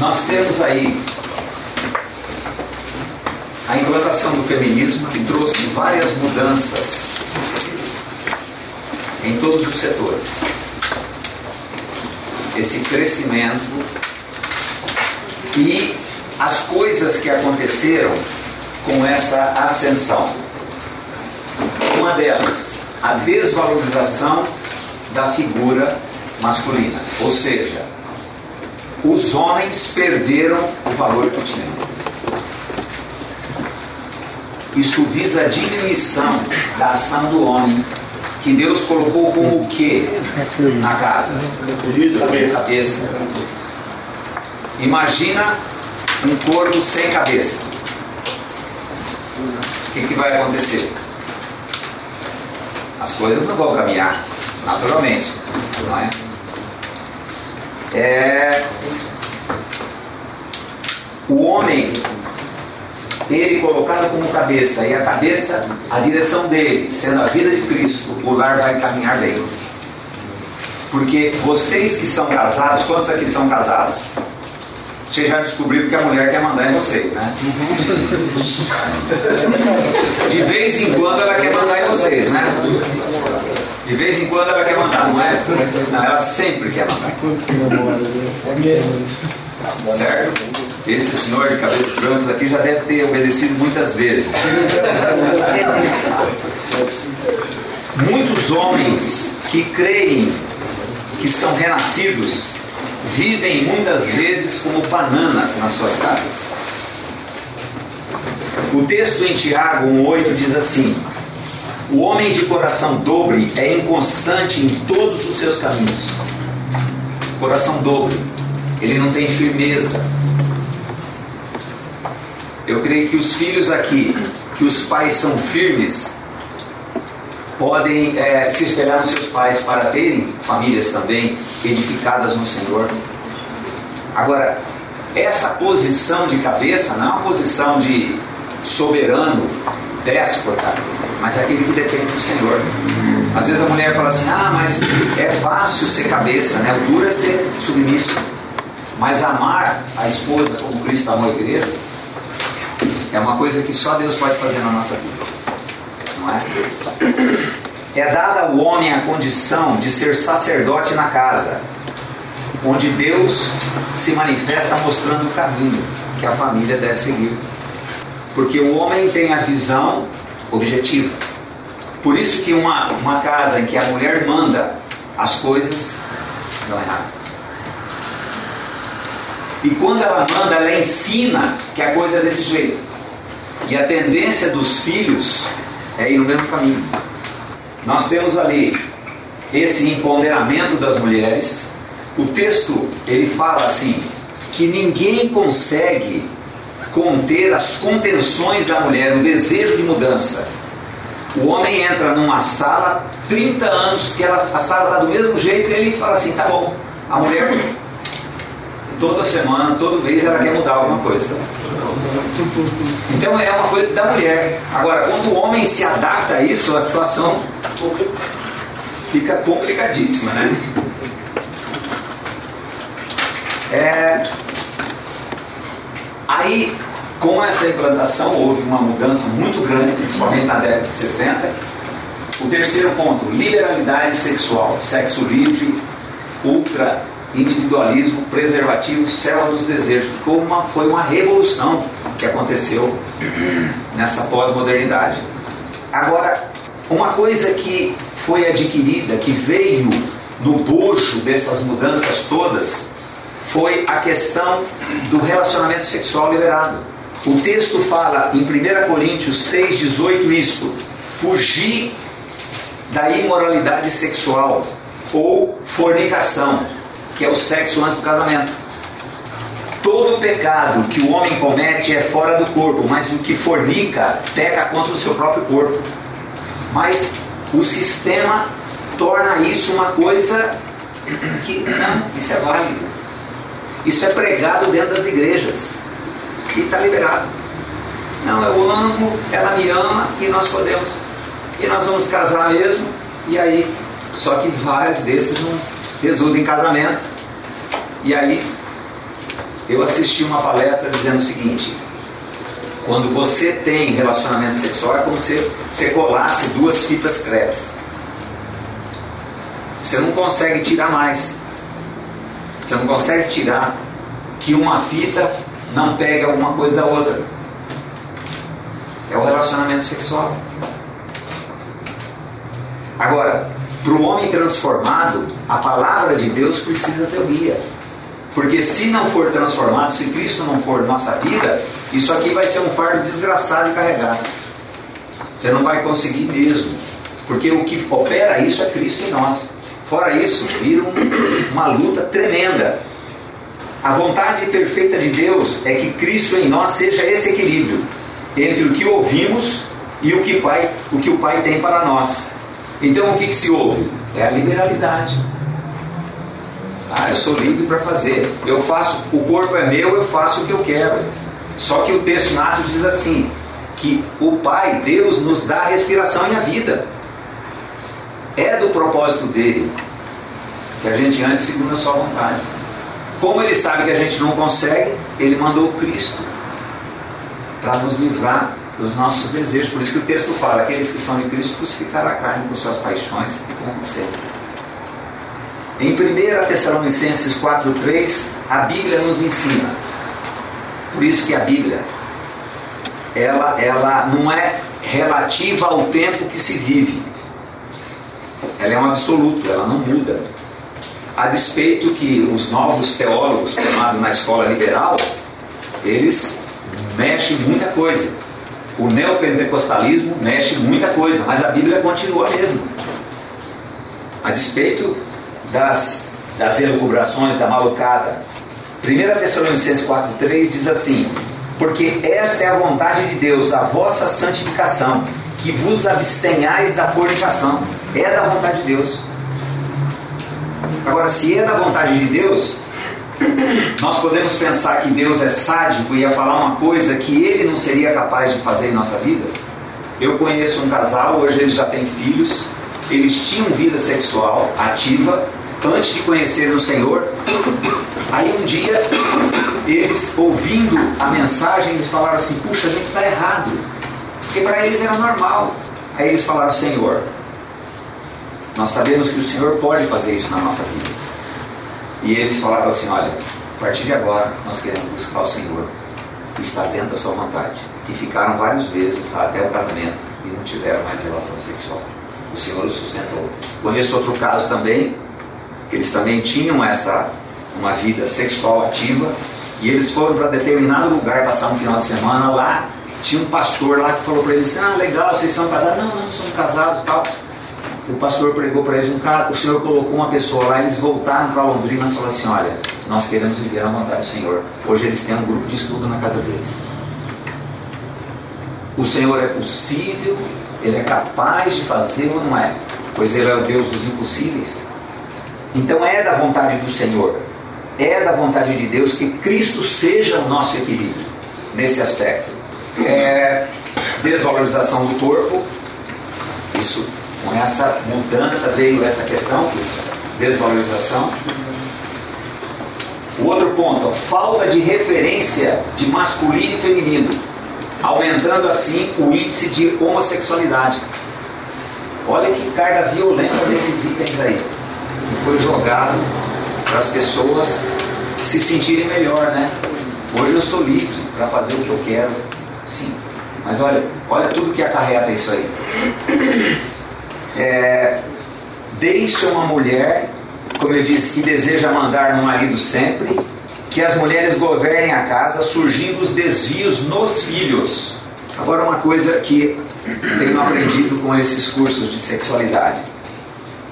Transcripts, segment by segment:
nós temos aí a implantação do feminismo que trouxe várias mudanças em todos os setores. Esse crescimento e as coisas que aconteceram com essa ascensão. Uma delas, a desvalorização da figura masculina, ou seja, os homens perderam o valor que tinham. Isso visa a diminuição da ação do homem, que Deus colocou como o que na casa? Cabeça. Imagina um corpo sem cabeça. O que, que vai acontecer? As coisas não vão caminhar naturalmente, não é? É o homem ele colocado como cabeça e a cabeça a direção dele sendo a vida de Cristo o lar vai caminhar bem porque vocês que são casados quantos aqui são casados vocês já descobriram que a mulher quer mandar em vocês, né? De vez em quando ela quer mandar em vocês, né? De vez em quando ela quer mandar, não é? Não, ela sempre quer mandar. Certo? Esse senhor de cabelos brancos aqui já deve ter obedecido muitas vezes. Muitos homens que creem que são renascidos vivem muitas vezes como bananas nas suas casas. O texto em Tiago 1,8 diz assim: O homem de coração dobre é inconstante em todos os seus caminhos. Coração dobre, ele não tem firmeza. Eu creio que os filhos aqui, que os pais são firmes, podem é, se espelhar nos seus pais para terem famílias também edificadas no Senhor. Agora, essa posição de cabeça não é uma posição de soberano, déspota, mas é aquele que depende do Senhor. Às vezes a mulher fala assim: ah, mas é fácil ser cabeça, né? o duro é ser submisso. Mas amar a esposa como Cristo amou a igreja é uma coisa que só Deus pode fazer na nossa vida não é? É dada ao homem a condição de ser sacerdote na casa, onde Deus se manifesta mostrando o caminho que a família deve seguir. Porque o homem tem a visão objetiva. Por isso que uma, uma casa em que a mulher manda as coisas dão errado. E quando ela manda, ela ensina que a coisa é desse jeito. E a tendência dos filhos é ir no mesmo caminho. Nós temos ali esse empoderamento das mulheres. O texto ele fala assim que ninguém consegue conter as contenções da mulher, o desejo de mudança. O homem entra numa sala, 30 anos que ela, a sala está do mesmo jeito, e ele fala assim, tá bom, a mulher toda semana, toda vez ela quer mudar alguma coisa. Então é uma coisa da mulher. Agora, quando o homem se adapta a isso, a situação fica complicadíssima, né? É... Aí, com essa implantação, houve uma mudança muito grande, principalmente na década de 60. O terceiro ponto, liberalidade sexual, sexo livre, ultra individualismo, preservativo, célula dos desejos. Ficou uma, foi uma revolução que aconteceu nessa pós-modernidade. Agora, uma coisa que foi adquirida, que veio no bojo dessas mudanças todas, foi a questão do relacionamento sexual liberado. O texto fala em 1 Coríntios 6,18 isto: fugir da imoralidade sexual ou fornicação que é o sexo antes do casamento. Todo pecado que o homem comete é fora do corpo, mas o que fornica peca contra o seu próprio corpo. Mas o sistema torna isso uma coisa que não, isso é válido. Isso é pregado dentro das igrejas e está liberado. Não, eu amo, ela me ama e nós podemos. E nós vamos casar mesmo. E aí, só que vários desses não resulta em casamento. E aí eu assisti uma palestra dizendo o seguinte: quando você tem relacionamento sexual, é como se você colasse duas fitas crepes. Você não consegue tirar mais. Você não consegue tirar que uma fita não pegue alguma coisa da outra. É o relacionamento sexual. Agora, para o homem transformado, a palavra de Deus precisa ser o guia. Porque se não for transformado, se Cristo não for nossa vida, isso aqui vai ser um fardo desgraçado de carregar. Você não vai conseguir mesmo. Porque o que opera isso é Cristo em nós. Fora isso, vira um, uma luta tremenda. A vontade perfeita de Deus é que Cristo em nós seja esse equilíbrio entre o que ouvimos e o que, pai, o, que o Pai tem para nós. Então o que, que se ouve? É a liberalidade. Ah, eu sou livre para fazer. Eu faço, o corpo é meu, eu faço o que eu quero. Só que o texto nato diz assim: que o Pai, Deus, nos dá a respiração e a vida. É do propósito dele que a gente ande segundo a sua vontade. Como ele sabe que a gente não consegue, ele mandou Cristo para nos livrar dos nossos desejos. Por isso que o texto fala: aqueles que são de Cristo crucificaram a carne com suas paixões e concupiscências. Em 1 Tessalonicenses 4,3, a Bíblia nos ensina. Por isso que a Bíblia, ela, ela não é relativa ao tempo que se vive. Ela é um absoluto, ela não muda. A despeito que os novos teólogos formados na escola liberal, eles mexem muita coisa. O neopentecostalismo mexe muita coisa, mas a Bíblia continua a mesma. A despeito das, das elucubrações, da malucada. 1 Tessalonicenses 4,3 diz assim: Porque esta é a vontade de Deus, a vossa santificação, que vos abstenhais da fornicação. É da vontade de Deus. Agora, se é da vontade de Deus, nós podemos pensar que Deus é sádico e ia falar uma coisa que ele não seria capaz de fazer em nossa vida? Eu conheço um casal, hoje eles já têm filhos, eles tinham vida sexual ativa antes de conhecer o Senhor. Aí um dia, eles ouvindo a mensagem, eles falaram assim: puxa, a gente está errado. Porque para eles era normal. Aí eles falaram: Senhor, nós sabemos que o Senhor pode fazer isso na nossa vida. E eles falaram assim: olha, a partir de agora nós queremos buscar o Senhor, que está dentro da sua vontade. E ficaram várias vezes até o casamento e não tiveram mais relação sexual. O Senhor os sustentou. Conheço outro caso também, que eles também tinham essa uma vida sexual ativa e eles foram para determinado lugar passar um final de semana lá. Tinha um pastor lá que falou para eles: Ah, legal, vocês são casados? Não, não somos casados tal. O pastor pregou para eles: um cara, O Senhor colocou uma pessoa lá. Eles voltaram para Londrina e falaram assim: Olha, nós queremos viver a vontade do Senhor. Hoje eles têm um grupo de estudo na casa deles. O Senhor é possível, Ele é capaz de fazer ou não é? Pois Ele é o Deus dos impossíveis. Então é da vontade do Senhor, é da vontade de Deus que Cristo seja o nosso equilíbrio nesse aspecto. É, desvalorização do corpo, isso com essa mudança veio essa questão, desvalorização. O outro ponto, falta de referência de masculino e feminino, aumentando assim o índice de homossexualidade. Olha que carga violenta desses itens aí que foi jogado para as pessoas se sentirem melhor, né? Hoje eu sou livre para fazer o que eu quero, sim. Mas olha, olha tudo que acarreta isso aí. É, deixa uma mulher, como eu disse, que deseja mandar no marido sempre, que as mulheres governem a casa, surgindo os desvios nos filhos. Agora, uma coisa que tenho aprendido com esses cursos de sexualidade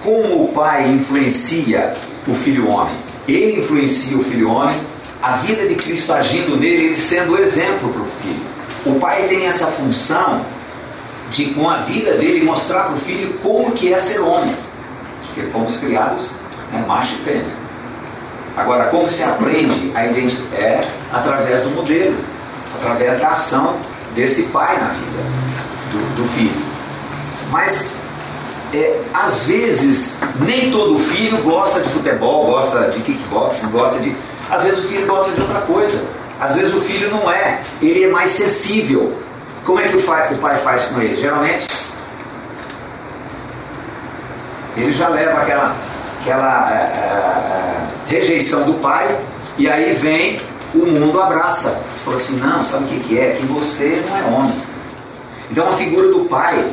como o pai influencia o filho homem. Ele influencia o filho homem, a vida de Cristo agindo nele, ele sendo exemplo para o filho. O pai tem essa função de, com a vida dele, mostrar para o filho como que é ser homem. Porque fomos criados né, macho e fêmea. Agora, como se aprende a identificar? É através do modelo, através da ação desse pai na vida do, do filho. Mas é, às vezes nem todo filho gosta de futebol, gosta de kickboxing, gosta de. Às vezes o filho gosta de outra coisa. Às vezes o filho não é. Ele é mais sensível. Como é que o pai, faz com ele? Geralmente, ele já leva aquela, aquela é, é, rejeição do pai, e aí vem o mundo abraça. Fala assim: não, sabe o que, que é? Que você não é homem. Então a figura do pai,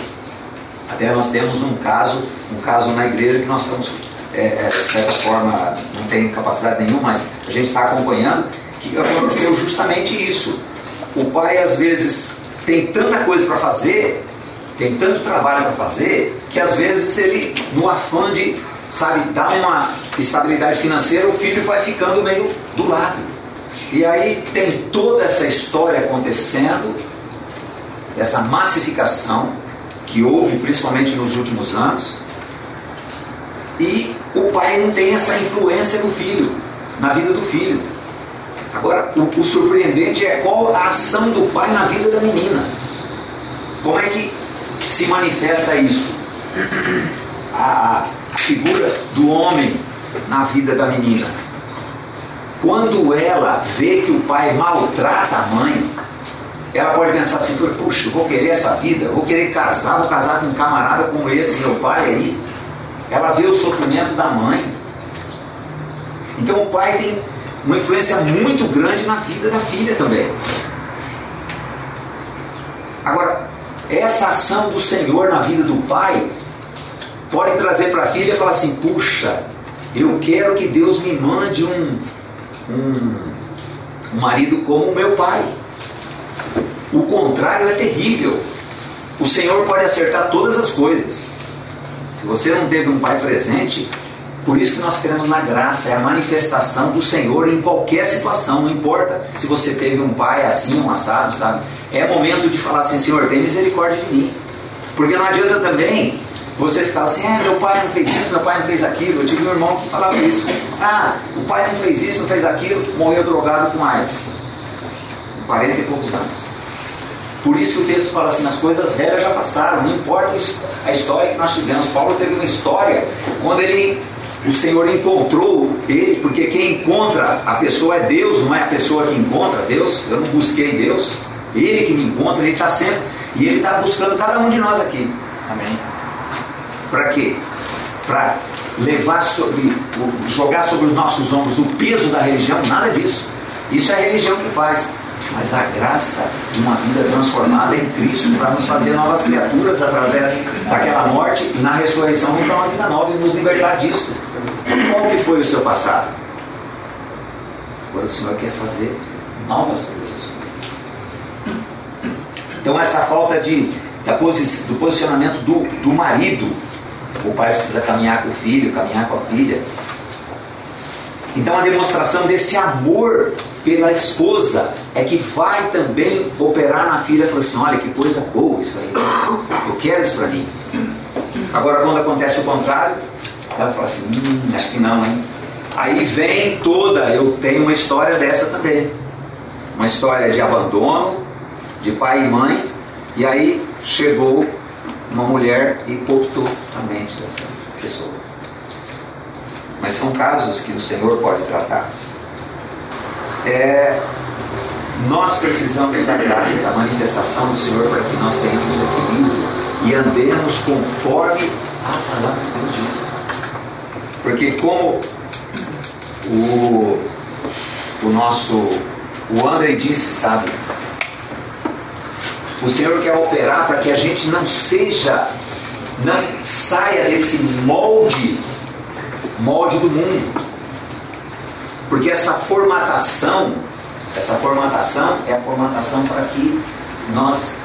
até nós temos um caso, um caso na igreja que nós estamos, é, de certa forma, não tem capacidade nenhuma, mas a gente está acompanhando, que aconteceu justamente isso. O pai às vezes tem tanta coisa para fazer, tem tanto trabalho para fazer, que às vezes ele, no afã de, sabe, dar uma estabilidade financeira, o filho vai ficando meio do lado. E aí tem toda essa história acontecendo, essa massificação que houve principalmente nos últimos anos, e o pai não tem essa influência no filho, na vida do filho. Agora, o, o surpreendente é qual a ação do pai na vida da menina. Como é que se manifesta isso? A, a figura do homem na vida da menina. Quando ela vê que o pai maltrata a mãe, ela pode pensar assim, puxa, vou querer essa vida, vou querer casar, vou casar com um camarada como esse meu pai aí. Ela vê o sofrimento da mãe. Então o pai tem uma influência muito grande na vida da filha também. Agora, essa ação do Senhor na vida do pai pode trazer para a filha e falar assim: puxa, eu quero que Deus me mande um, um, um marido como o meu pai. O contrário é terrível. O Senhor pode acertar todas as coisas. Se você não teve um pai presente, por isso que nós queremos na graça, é a manifestação do Senhor em qualquer situação, não importa se você teve um pai assim, um assado, sabe? É momento de falar assim, Senhor, tem misericórdia de mim. Porque não adianta também você ficar assim, é, meu pai não fez isso, meu pai não fez aquilo. Eu tive um irmão que falava isso. Ah, o pai não fez isso, não fez aquilo, morreu drogado com AIDS. Com 40 e poucos anos. Por isso o texto fala assim, as coisas velhas já passaram, não importa a história que nós tivemos. Paulo teve uma história quando ele o Senhor encontrou ele, porque quem encontra a pessoa é Deus, não é a pessoa que encontra Deus. Eu não busquei Deus, ele que me encontra, ele está sempre, e ele está buscando cada um de nós aqui. Amém. Para quê? Para levar sobre, jogar sobre os nossos ombros o peso da religião, nada disso. Isso é a religião que faz. Mas a graça de uma vida transformada em Cristo para nos fazer novas criaturas através daquela morte e na ressurreição nos dar uma vida nova e nos libertar disso. Qual que foi o seu passado? Agora o Senhor quer fazer novas coisas. Então essa falta de, posi do posicionamento do, do marido, o pai precisa caminhar com o filho, caminhar com a filha. Então a demonstração desse amor pela esposa é que vai também operar na filha falar assim, olha que coisa boa isso aí. Eu quero isso para mim. Agora quando acontece o contrário, ela fala assim, hum, acho que não, hein? Aí vem toda, eu tenho uma história dessa também. Uma história de abandono, de pai e mãe, e aí chegou uma mulher e cooptou a mente dessa pessoa. Mas são casos que o Senhor pode tratar. É, nós precisamos da graça, da manifestação do Senhor para que nós tenhamos equilíbrio e andemos conforme a palavra de Deus diz. Porque como o, o nosso o André disse, sabe? O Senhor quer operar para que a gente não seja, não saia desse molde, molde do mundo. Porque essa formatação, essa formatação é a formatação para que nós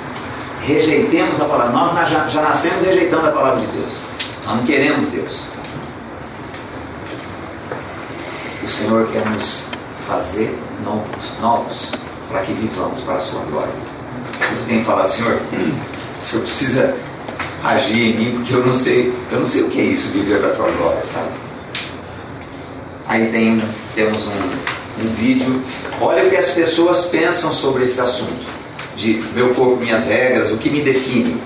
rejeitemos a palavra. Nós já, já nascemos rejeitando a palavra de Deus. Nós não queremos Deus. O Senhor quer nos fazer novos, novos para que vivamos para a sua glória. Eu tenho falado, Senhor, o Senhor precisa agir em mim, porque eu não sei, eu não sei o que é isso, viver para a tua glória, sabe? Aí tem, temos um, um vídeo. Olha o que as pessoas pensam sobre esse assunto. De meu corpo, minhas regras, o que me define.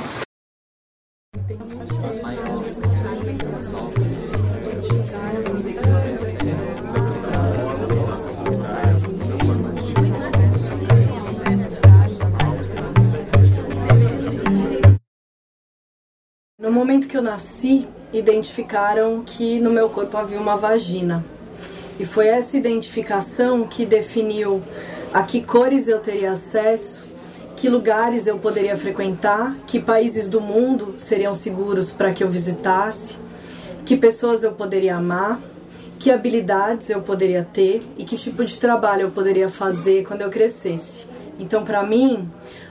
Momento que eu nasci, identificaram que no meu corpo havia uma vagina. E foi essa identificação que definiu a que cores eu teria acesso, que lugares eu poderia frequentar, que países do mundo seriam seguros para que eu visitasse, que pessoas eu poderia amar, que habilidades eu poderia ter e que tipo de trabalho eu poderia fazer quando eu crescesse. Então, para mim,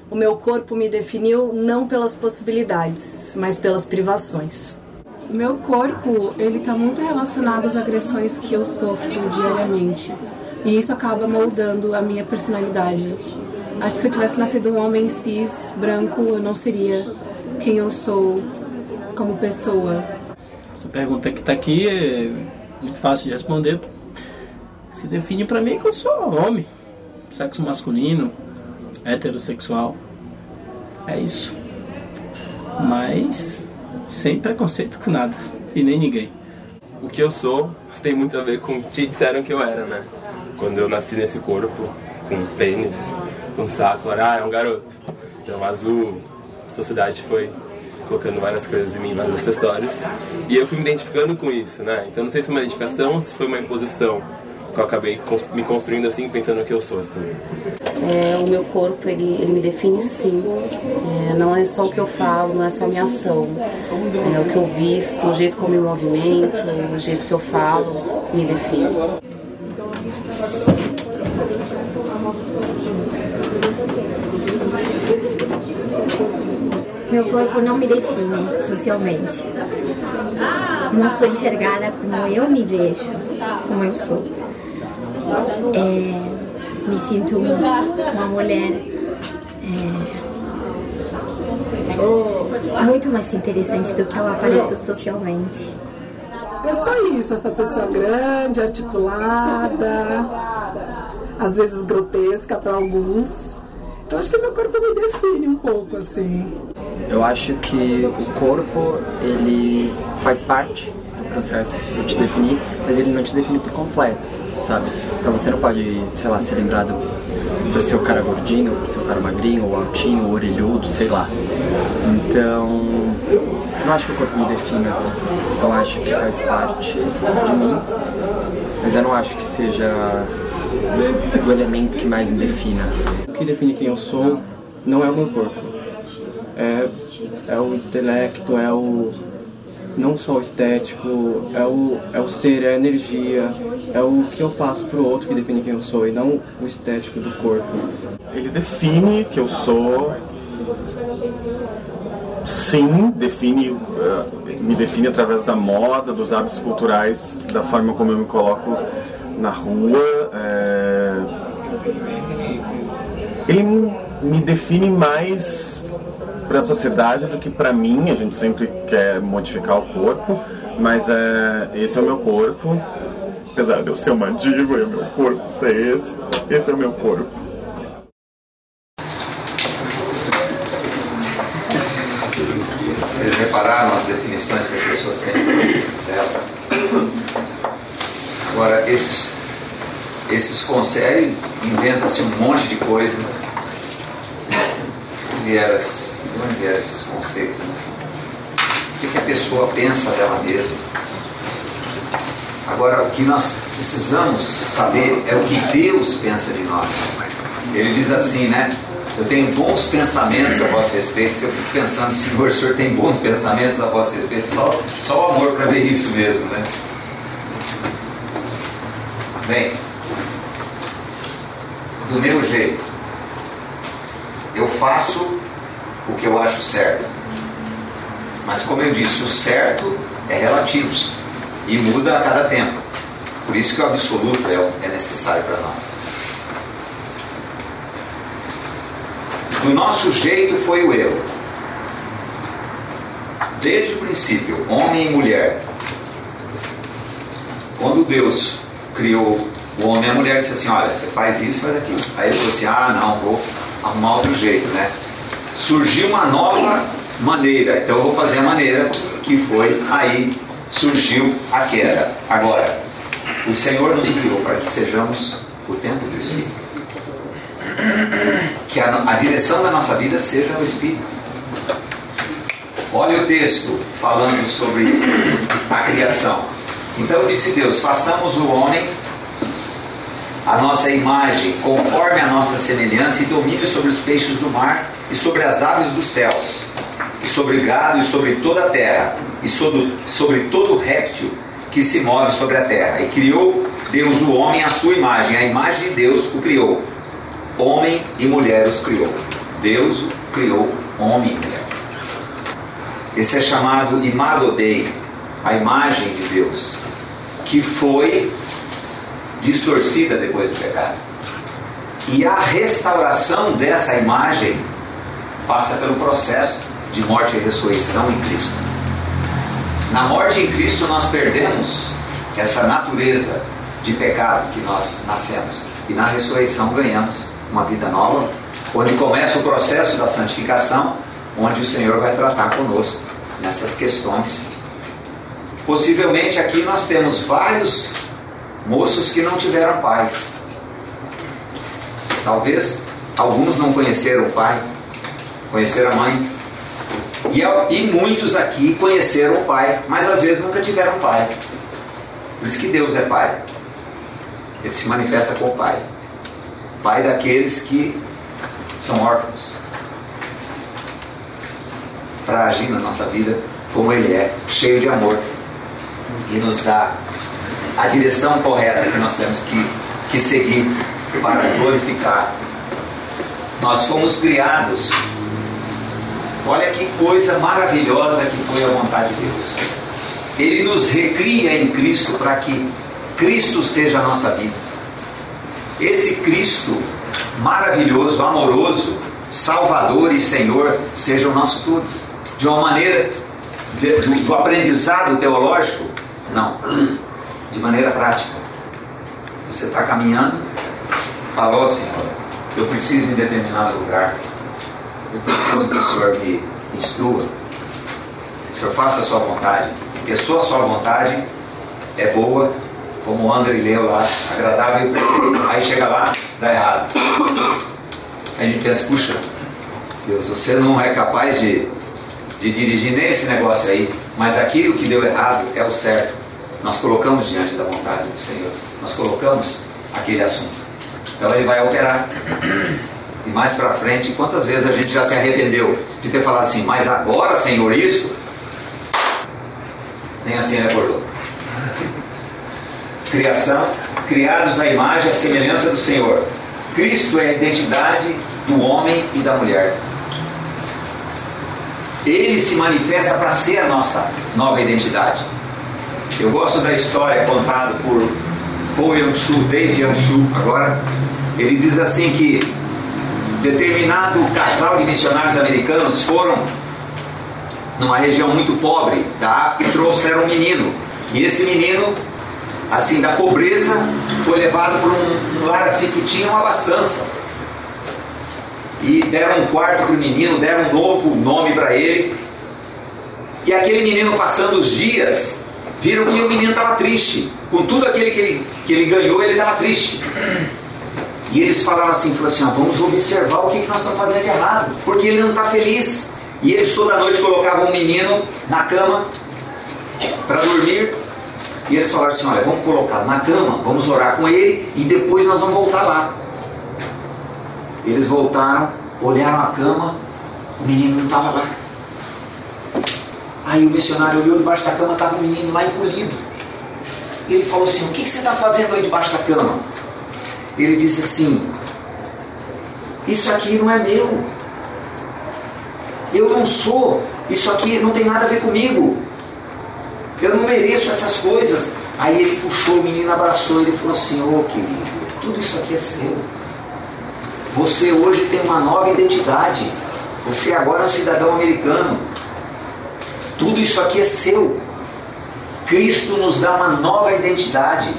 o meu corpo me definiu não pelas possibilidades, mas pelas privações. Meu corpo, ele está muito relacionado às agressões que eu sofro diariamente. E isso acaba moldando a minha personalidade. Acho que se eu tivesse nascido um homem cis, branco, eu não seria quem eu sou como pessoa. Essa pergunta que está aqui é muito fácil de responder. Se define para mim que eu sou homem, sexo masculino, heterossexual. É isso. Mas sem preconceito com nada e nem ninguém. O que eu sou tem muito a ver com o que disseram que eu era, né? Quando eu nasci nesse corpo, com pênis, com saco, ah, é um garoto. Então, azul, a sociedade foi colocando várias coisas em mim, vários acessórios. E eu fui me identificando com isso, né? Então, não sei se foi uma identificação ou se foi uma imposição que eu acabei me construindo assim, pensando que eu sou assim. É, o meu corpo, ele, ele me define sim. É, não é só o que eu falo, não é só a minha ação. É o que eu visto, o jeito como eu me movimento, o jeito que eu falo, me define. Meu corpo não me define socialmente. Não sou enxergada como eu me vejo, como eu sou. É, me sinto uma mulher é, muito mais interessante do que eu apareço socialmente. É só isso, essa pessoa grande, articulada, às vezes grotesca para alguns. Então acho que meu corpo me define um pouco assim. Eu acho que o corpo ele faz parte do processo de te definir, mas ele não te define por completo sabe? Então você não pode, sei lá, ser lembrado por seu cara gordinho, por seu cara magrinho, ou altinho, ou orelhudo, sei lá. Então, eu não acho que o corpo me defina. Eu acho que faz parte de mim, mas eu não acho que seja o elemento que mais me defina. O que define quem eu sou não é o meu corpo. É, é o intelecto, é o não só o estético, é o, é o ser, é a energia, é o que eu passo pro outro que define quem eu sou e não o estético do corpo. Ele define que eu sou. Sim, define, uh, me define através da moda, dos hábitos culturais, da forma como eu me coloco na rua. É... Ele me define mais para a sociedade do que para mim. A gente sempre quer modificar o corpo, mas é, esse é o meu corpo. Apesar de eu ser uma diva e o meu corpo ser esse, esse é o meu corpo. Vocês repararam as definições que as pessoas têm delas? Agora, esses, esses conceitos, inventa-se um monte de coisa. Vieram esses onde vieram esses conceitos? Né? O que, que a pessoa pensa dela mesma? Agora, o que nós precisamos saber é o que Deus pensa de nós. Ele diz assim, né? Eu tenho bons pensamentos a vosso respeito. Se eu fico pensando, Senhor, o Senhor tem bons pensamentos a vosso respeito, só, só o amor para ver isso mesmo, né? Bem, do meu jeito, eu faço o que eu acho certo. Mas, como eu disse, o certo é relativo e muda a cada tempo. Por isso que o absoluto é, é necessário para nós. Do nosso jeito foi o eu. Desde o princípio, homem e mulher. Quando Deus criou o homem e a mulher, disse assim: Olha, você faz isso, faz aquilo. Aí ele falou assim: Ah, não, vou arrumar outro jeito, né? Surgiu uma nova maneira. Então eu vou fazer a maneira que foi aí surgiu a queda. Agora, o Senhor nos criou para que sejamos o templo do Espírito. Que a, a direção da nossa vida seja o Espírito. Olha o texto falando sobre a criação. Então disse Deus: façamos o homem a nossa imagem, conforme a nossa semelhança, e domine sobre os peixes do mar, e sobre as aves dos céus, e sobre gado, e sobre toda a terra, e sobre, sobre todo réptil que se move sobre a terra. E criou Deus o homem à sua imagem, a imagem de Deus o criou. Homem e mulher os criou. Deus criou, homem e mulher. Esse é chamado Imago Dei, a imagem de Deus, que foi distorcida depois do pecado. E a restauração dessa imagem passa pelo processo de morte e ressurreição em Cristo. Na morte em Cristo nós perdemos essa natureza de pecado que nós nascemos. E na ressurreição ganhamos uma vida nova, onde começa o processo da santificação, onde o Senhor vai tratar conosco nessas questões. Possivelmente aqui nós temos vários moços que não tiveram pais. Talvez alguns não conheceram o pai, conheceram a mãe. E, e muitos aqui conheceram o pai, mas às vezes nunca tiveram pai. Por isso que Deus é pai. Ele se manifesta como pai. Pai daqueles que são órfãos. Para agir na nossa vida como Ele é, cheio de amor. E nos dá a direção correta que nós temos que, que seguir para glorificar. Nós fomos criados. Olha que coisa maravilhosa que foi a vontade de Deus. Ele nos recria em Cristo para que Cristo seja a nossa vida. Esse Cristo maravilhoso, amoroso, Salvador e Senhor seja o nosso tudo. De uma maneira de, do, do aprendizado teológico? Não de maneira prática. Você está caminhando, falou, Senhor, eu preciso em determinado lugar, eu preciso que o Senhor me instrua, o Senhor faça a sua vontade, porque sua sua vontade é boa, como o André leu lá, agradável. Aí chega lá, dá errado. Aí a gente pensa, puxa, Deus, você não é capaz de, de dirigir nem esse negócio aí, mas aquilo que deu errado é o certo nós colocamos diante da vontade do Senhor. Nós colocamos aquele assunto. Então ele vai operar. E mais para frente, quantas vezes a gente já se arrependeu de ter falado assim, mas agora, Senhor, isso? Nem assim ele acordou. Criação, criados à imagem e à semelhança do Senhor. Cristo é a identidade do homem e da mulher. Ele se manifesta para ser a nossa nova identidade. Eu gosto da história contada por Paul Yanshu, David agora. Ele diz assim que determinado casal de missionários americanos foram numa região muito pobre da África e trouxeram um menino. E esse menino, assim, da pobreza, foi levado para um, um lar assim que tinha uma abastança. E deram um quarto para o menino, deram um novo nome para ele. E aquele menino, passando os dias, viram que o menino estava triste. Com tudo aquele que ele, que ele ganhou, ele estava triste. E eles falaram assim, falaram assim, ó, vamos observar o que, que nós estamos fazendo errado, porque ele não está feliz. E eles toda noite colocavam um menino na cama para dormir. E eles falaram assim, olha, vamos colocar na cama, vamos orar com ele e depois nós vamos voltar lá. Eles voltaram, olharam a cama, o menino não estava lá. Aí o missionário olhou debaixo da cama, estava um menino lá encolhido. Ele falou assim: O que, que você está fazendo aí debaixo da cama? Ele disse assim: Isso aqui não é meu. Eu não sou. Isso aqui não tem nada a ver comigo. Eu não mereço essas coisas. Aí ele puxou o menino, abraçou ele falou assim: Ô oh, querido, tudo isso aqui é seu. Você hoje tem uma nova identidade. Você agora é um cidadão americano. Tudo isso aqui é seu. Cristo nos dá uma nova identidade.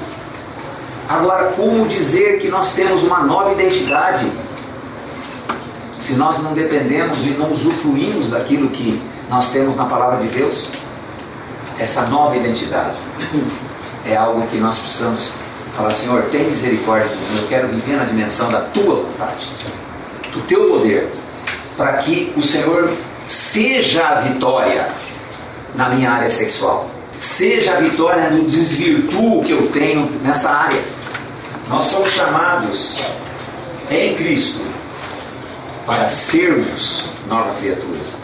Agora, como dizer que nós temos uma nova identidade se nós não dependemos e não usufruímos daquilo que nós temos na palavra de Deus? Essa nova identidade é algo que nós precisamos falar: Senhor, tem misericórdia de mim, eu quero viver na dimensão da tua vontade, do teu poder, para que o Senhor seja a vitória na minha área sexual. Seja a vitória no desvirtuo que eu tenho nessa área. Nós somos chamados em Cristo para sermos novas criaturas.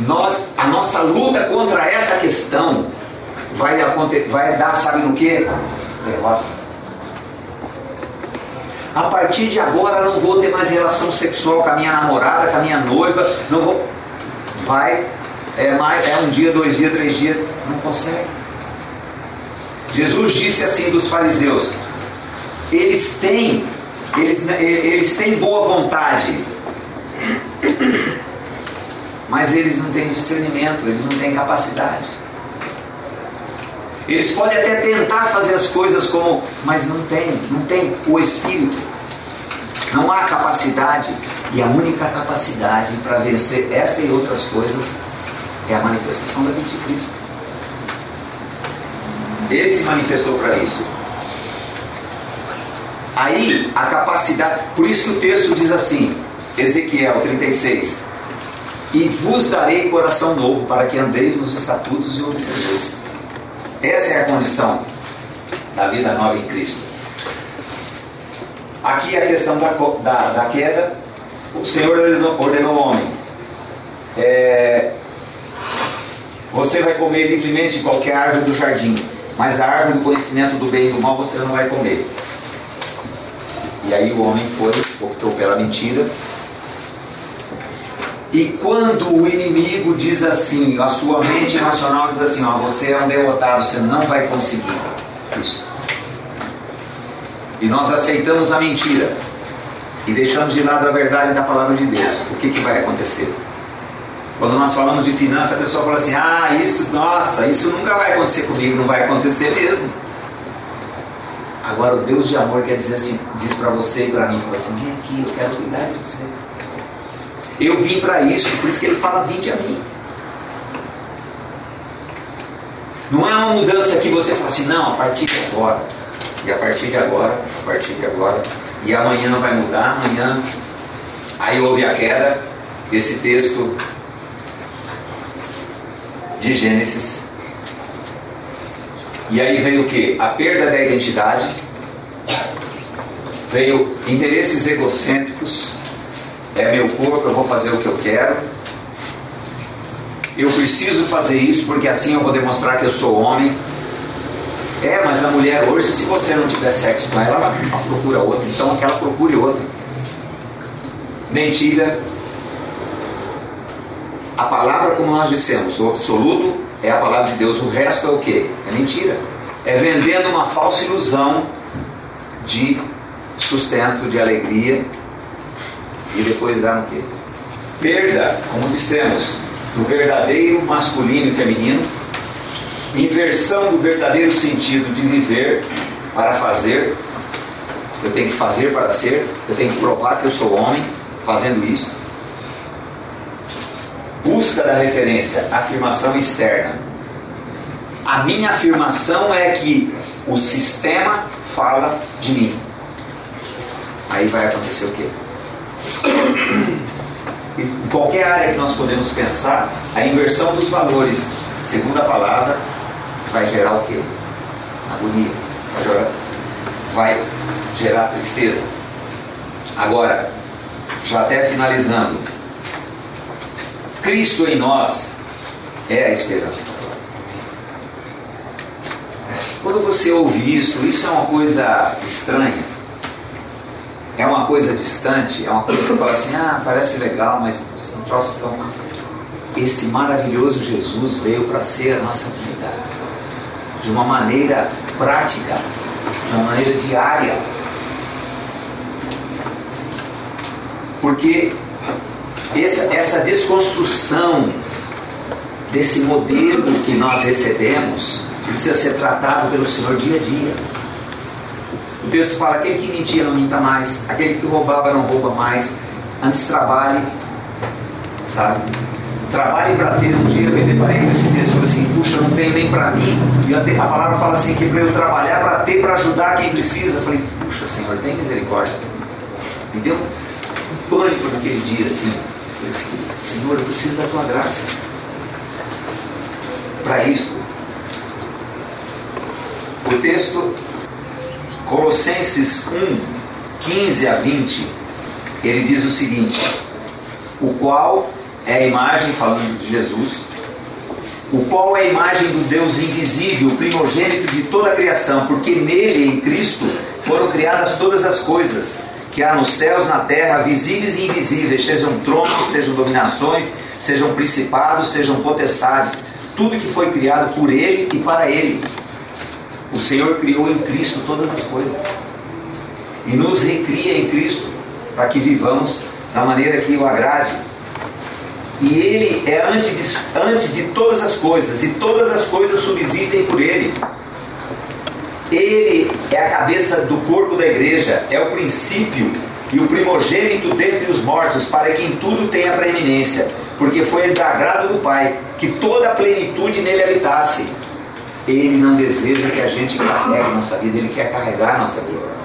Nós, a nossa luta contra essa questão vai, vai dar, sabe no que? Derrota. A partir de agora não vou ter mais relação sexual com a minha namorada, com a minha noiva, não vou. Vai, é, mais, é um dia, dois dias, três dias, não consegue. Jesus disse assim dos fariseus: eles têm, eles, eles têm boa vontade, mas eles não têm discernimento, eles não têm capacidade. Eles podem até tentar fazer as coisas como, mas não tem, não tem o espírito. Não há capacidade. E a única capacidade para vencer esta e outras coisas é a manifestação da vida de Cristo. Ele se manifestou para isso. Aí a capacidade, por isso que o texto diz assim, Ezequiel 36, e vos darei coração novo para que andeis nos estatutos e observeis. Essa é a condição da vida nova em Cristo. Aqui a questão da, da, da queda, o Senhor ordenou, ao homem: é, Você vai comer livremente qualquer árvore do jardim, mas da árvore do conhecimento do bem e do mal você não vai comer. E aí o homem foi, optou pela mentira, e quando o inimigo diz assim, a sua mente racional diz assim, ó, você é um derrotado, você não vai conseguir isso. E nós aceitamos a mentira e deixamos de lado a verdade da palavra de Deus. O que, que vai acontecer? Quando nós falamos de finanças, a pessoa fala assim, ah, isso, nossa, isso nunca vai acontecer comigo, não vai acontecer mesmo. Agora o Deus de amor quer dizer assim, diz para você e para mim, fala assim, vem aqui, eu quero cuidar de você. Eu vim para isso, por isso que ele fala: vinde a mim. Não é uma mudança que você fala assim, não, a partir de agora. E a partir de agora, a partir de agora. E amanhã vai mudar, amanhã. Aí houve a queda, esse texto de Gênesis. E aí veio o que? A perda da identidade, veio interesses egocêntricos, é meu corpo, eu vou fazer o que eu quero. Eu preciso fazer isso porque assim eu vou demonstrar que eu sou homem. É, mas a mulher hoje, se você não tiver sexo com ela, ela procura outra. Então que ela procure outra. Mentira. A palavra, como nós dissemos, o absoluto é a palavra de Deus. O resto é o que? É mentira. É vendendo uma falsa ilusão de sustento, de alegria, e depois dá no quê? Perda, como dissemos, do verdadeiro masculino e feminino, inversão do verdadeiro sentido de viver para fazer. Eu tenho que fazer para ser, eu tenho que provar que eu sou homem fazendo isso. Busca da referência, afirmação externa. A minha afirmação é que o sistema fala de mim. Aí vai acontecer o quê? Em qualquer área que nós podemos pensar, a inversão dos valores, segundo a palavra, vai gerar o quê? Agonia. Vai gerar, vai gerar tristeza. Agora, já até finalizando, Cristo em nós é a esperança. Quando você ouve isso, isso é uma coisa estranha é uma coisa distante, é uma coisa que você fala assim, ah, parece legal, mas é um troço tão. Esse maravilhoso Jesus veio para ser a nossa vida de uma maneira prática, de uma maneira diária. Porque essa, essa desconstrução desse modelo que nós recebemos precisa ser tratado pelo Senhor dia a dia. O texto fala: aquele que mentia não minta mais, aquele que roubava não rouba mais. Antes trabalhe, sabe? Trabalhe para ter um dia. Eu me deparei esse texto falei assim: puxa, não tenho nem para mim. E a palavra fala assim: que para eu trabalhar, para ter, para ajudar quem precisa. Eu falei: puxa, Senhor, tem misericórdia. Me deu um pânico naquele dia assim. Senhor, eu preciso da tua graça. Para isso, o texto Colossenses 1, 15 a 20, ele diz o seguinte: o qual é a imagem, falando de Jesus, o qual é a imagem do Deus invisível, primogênito de toda a criação, porque nele, em Cristo, foram criadas todas as coisas, que há nos céus, na terra, visíveis e invisíveis, sejam tronos, sejam dominações, sejam principados, sejam potestades, tudo que foi criado por ele e para ele. O Senhor criou em Cristo todas as coisas e nos recria em Cristo para que vivamos da maneira que o agrade. E Ele é antes de, antes de todas as coisas, e todas as coisas subsistem por Ele. Ele é a cabeça do corpo da igreja, é o princípio e o primogênito dentre os mortos, para que em tudo tenha preeminência, porque foi do agrado do Pai que toda a plenitude nele habitasse. Ele não deseja que a gente carregue nossa vida, ele quer carregar nossa vida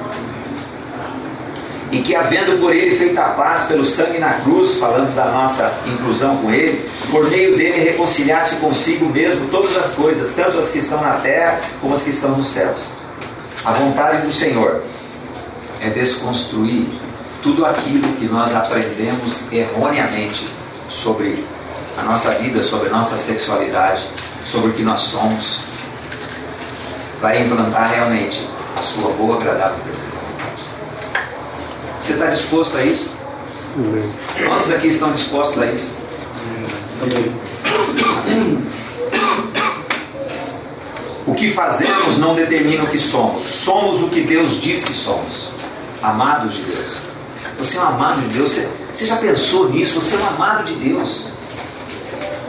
e que, havendo por ele feito a paz pelo sangue na cruz, falando da nossa inclusão com ele, por meio dele reconciliasse consigo mesmo todas as coisas, tanto as que estão na terra como as que estão nos céus. A vontade do Senhor é desconstruir tudo aquilo que nós aprendemos erroneamente sobre a nossa vida, sobre a nossa sexualidade, sobre o que nós somos, vai implantar realmente a sua boa, agradável perfeição. Você está disposto a isso? Quantos daqui estão dispostos a isso? Amém. O que fazemos não determina o que somos. Somos o que Deus diz que somos. Amados de Deus. Você é um amado de Deus. Você, você já pensou nisso? Você é um amado de Deus.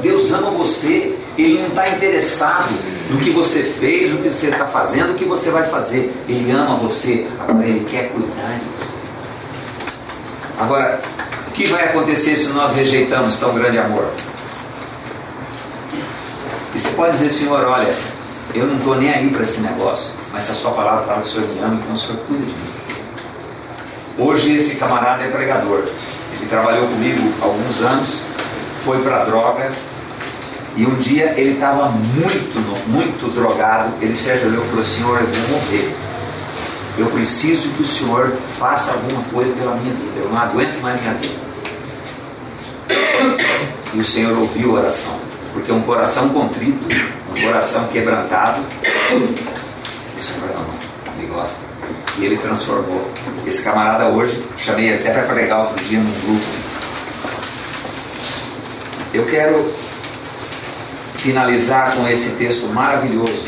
Deus ama você. Ele não está interessado no que você fez, no que você está fazendo, o que você vai fazer. Ele ama você. Agora Ele quer cuidar de você. Agora, o que vai acontecer se nós rejeitamos tão grande amor? E você pode dizer, Senhor, olha, eu não estou nem aí para esse negócio, mas se a sua palavra fala que o Senhor me ama, então o Senhor cuida de mim. Hoje esse camarada é pregador. Ele trabalhou comigo alguns anos, foi para droga, e um dia ele estava muito, muito drogado. Ele se ajoelhou e falou: Senhor, eu vou morrer. Eu preciso que o Senhor faça alguma coisa pela minha vida. Eu não aguento mais minha vida. E o Senhor ouviu a oração. Porque um coração contrito, um coração quebrantado, o Senhor ama, Ele gosta. E ele transformou. Esse camarada hoje, chamei até para pregar outro dia num grupo. Eu quero finalizar com esse texto maravilhoso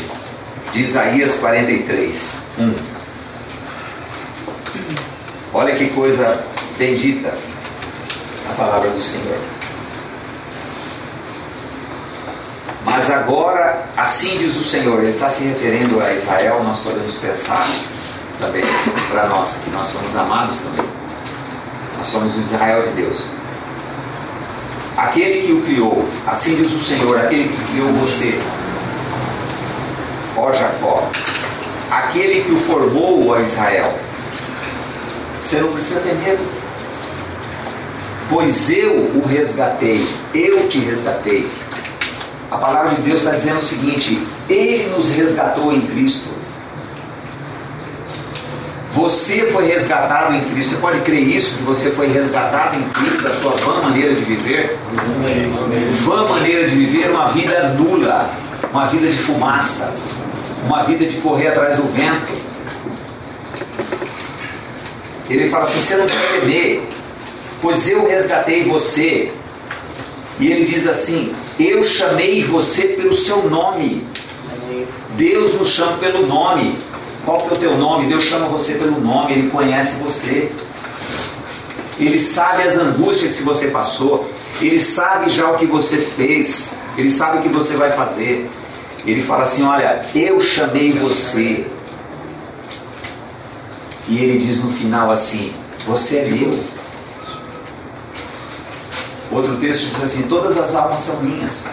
de Isaías 43, 1. Olha que coisa bendita a palavra do Senhor. Mas agora, assim diz o Senhor, ele está se referindo a Israel, nós podemos pensar também para nós, que nós somos amados também. Nós somos o Israel de Deus. Aquele que o criou, assim diz o Senhor, aquele que criou você, ó Jacó, aquele que o formou, ó Israel, você não precisa ter medo. Pois eu o resgatei, eu te resgatei. A palavra de Deus está dizendo o seguinte: Ele nos resgatou em Cristo. Você foi resgatado em Cristo. Você pode crer isso? Que você foi resgatado em Cristo da sua vã maneira de viver? Vã maneira de viver uma vida nula, uma vida de fumaça, uma vida de correr atrás do vento ele fala assim: você não tem temer, pois eu resgatei você. E ele diz assim: eu chamei você pelo seu nome. Deus nos chama pelo nome. Qual que é o teu nome? Deus chama você pelo nome, Ele conhece você. Ele sabe as angústias que você passou. Ele sabe já o que você fez. Ele sabe o que você vai fazer. Ele fala assim: Olha, eu chamei você. E ele diz no final assim: Você é meu. Outro texto diz assim: Todas as almas são minhas.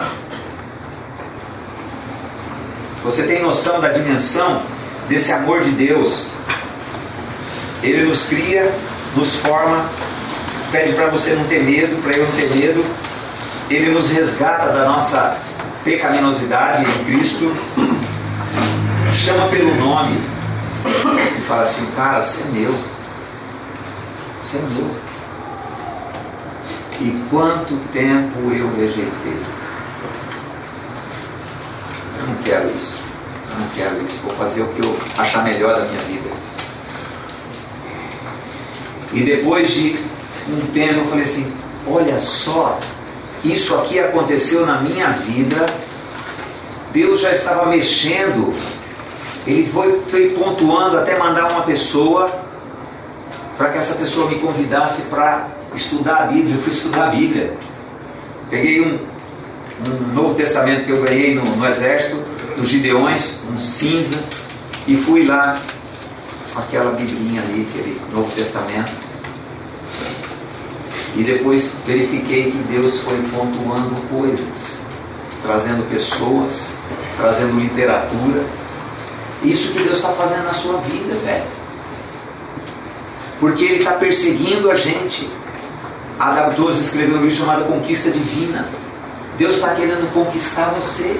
Você tem noção da dimensão desse amor de Deus? Ele nos cria, nos forma, pede para você não ter medo, para eu não ter medo. Ele nos resgata da nossa pecaminosidade em Cristo, chama pelo nome e fala assim: Cara, você é meu. Você é meu. E quanto tempo eu rejeitei? Eu não quero isso. Eu não quero isso. Vou fazer o que eu achar melhor da minha vida. E depois de um tempo eu falei assim: olha só, isso aqui aconteceu na minha vida. Deus já estava mexendo. Ele foi, foi pontuando até mandar uma pessoa para que essa pessoa me convidasse para estudar a Bíblia. Eu fui estudar a Bíblia. Peguei um, um Novo Testamento que eu ganhei no, no exército, dos Gideões, um cinza, e fui lá com aquela Biblinha ali, aquele Novo Testamento. E depois verifiquei que Deus foi pontuando coisas, trazendo pessoas, trazendo literatura. Isso que Deus está fazendo na sua vida, velho. Porque Ele está perseguindo a gente. A W12 escreveu um livro chamado Conquista Divina. Deus está querendo conquistar você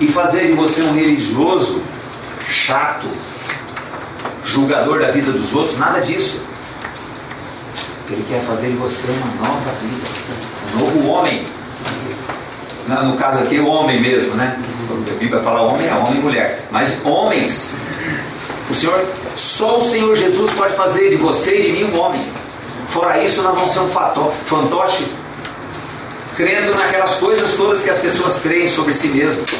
e fazer de você um religioso chato, julgador da vida dos outros, nada disso. Ele quer fazer de você uma nova vida, um novo homem. No caso aqui, o homem mesmo, né? A Bíblia fala homem, é homem e mulher. Mas homens, o Senhor, só o Senhor Jesus pode fazer de você e de mim um homem. Fora isso, nós vamos ser um fantoche, crendo naquelas coisas todas que as pessoas creem sobre si mesmas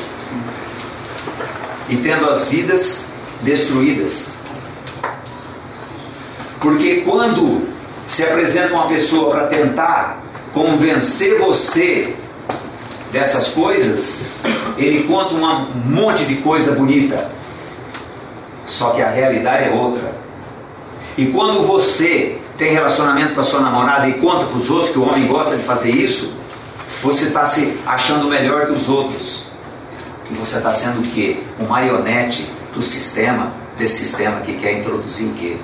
e tendo as vidas destruídas. Porque quando se apresenta uma pessoa para tentar convencer você dessas coisas, ele conta um monte de coisa bonita. Só que a realidade é outra. E quando você tem relacionamento com a sua namorada e conta para os outros que o homem gosta de fazer isso, você está se achando melhor que os outros. E você está sendo o quê? Um marionete do sistema, desse sistema que quer introduzir o quê?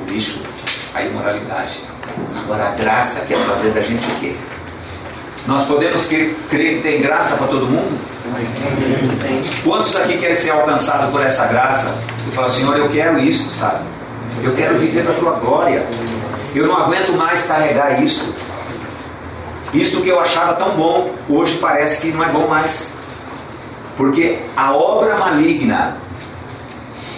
O lixo, a imoralidade. Agora a graça quer fazer da gente o quê? Nós podemos crer que tem graça para todo mundo? Quantos daqui querem ser alcançados por essa graça? E falam, Senhor, eu quero isso, sabe? Eu quero viver para a tua glória. Eu não aguento mais carregar isto. Isto que eu achava tão bom, hoje parece que não é bom mais. Porque a obra maligna,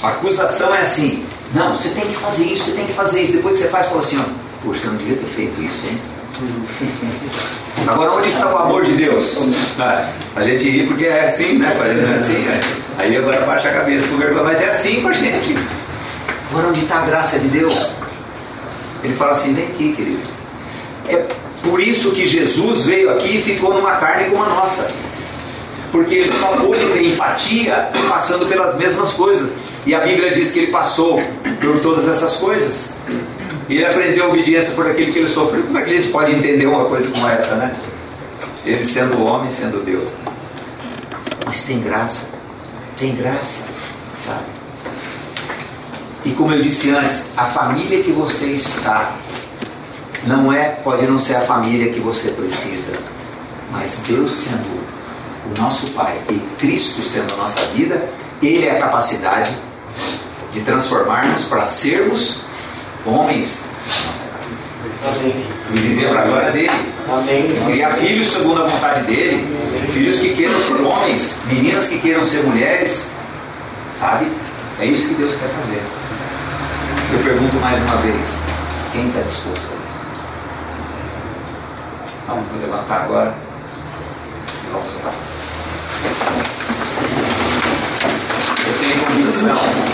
a acusação é assim: não, você tem que fazer isso, você tem que fazer isso. Depois você faz e fala assim: ó, Poxa, você não devia ter feito isso, hein? Agora, onde está o amor de Deus? Ah, a gente ri porque é assim, né? Não é assim, né? Aí agora baixa a cabeça com vergonha, mas é assim com a gente. Agora, onde está a graça de Deus? Ele fala assim: vem aqui, querido. É por isso que Jesus veio aqui e ficou numa carne como a nossa. Porque ele só pôde ter empatia passando pelas mesmas coisas. E a Bíblia diz que ele passou por todas essas coisas. E ele aprendeu obediência por aquilo que ele sofreu. Como é que a gente pode entender uma coisa como essa, né? Ele sendo homem, sendo Deus. Mas tem graça. Tem graça, sabe? E como eu disse antes, a família que você está não é, pode não ser a família que você precisa, mas Deus sendo o nosso Pai e Cristo sendo a nossa vida, Ele é a capacidade de transformar-nos para sermos homens. Amém. E viver para a glória dele. Amém. Criar filhos segundo a vontade dele. Filhos que queiram ser homens, meninas que queiram ser mulheres. Sabe? É isso que Deus quer fazer. Eu pergunto mais uma vez: quem está disposto a isso? Vamos levantar agora e vamos orar. Eu tenho convicção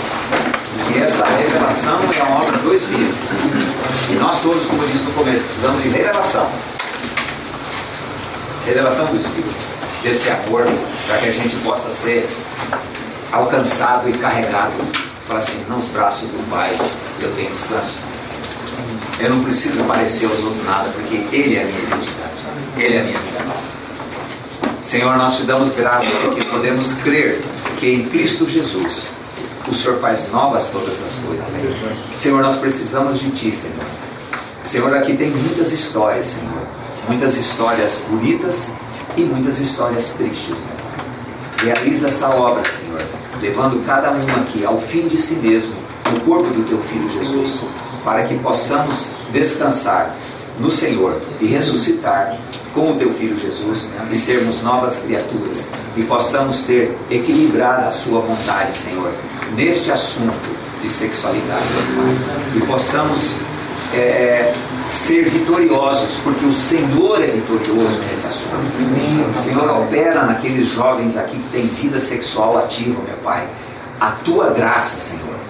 que essa revelação é uma obra do Espírito. E nós todos, como eu disse no começo, precisamos de revelação. Revelação do Espírito. Desse amor, para que a gente possa ser alcançado e carregado. Fala assim, nos braços do Pai eu tenho descanso. Eu não preciso parecer aos outros nada, porque Ele é a minha identidade. Ele é a minha vida. Senhor, nós te damos graça porque podemos crer que em Cristo Jesus o Senhor faz novas todas as coisas. Senhor, nós precisamos de Ti, Senhor. Senhor, aqui tem muitas histórias, Senhor. Muitas histórias bonitas e muitas histórias tristes. Realiza essa obra, Senhor, levando cada um aqui ao fim de si mesmo, no corpo do teu filho Jesus, para que possamos descansar no Senhor e ressuscitar com o teu filho Jesus e sermos novas criaturas e possamos ter equilibrado a sua vontade, Senhor, neste assunto de sexualidade. E possamos é, ser vitoriosos, porque o Senhor é vitorioso nesse assunto. O Senhor opera naqueles jovens aqui que têm vida sexual ativa, meu Pai. A tua graça, Senhor.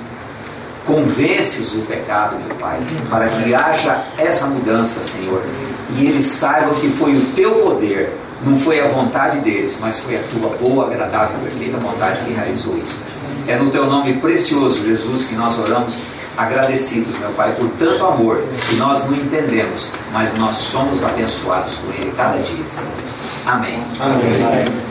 Convence-os do pecado, meu Pai, para que haja essa mudança, Senhor. E eles saibam que foi o teu poder, não foi a vontade deles, mas foi a tua boa, agradável perfeita vontade que realizou isso. É no teu nome precioso, Jesus, que nós oramos agradecidos, meu Pai, por tanto amor que nós não entendemos, mas nós somos abençoados por Ele cada dia, Senhor. Amém. Amém.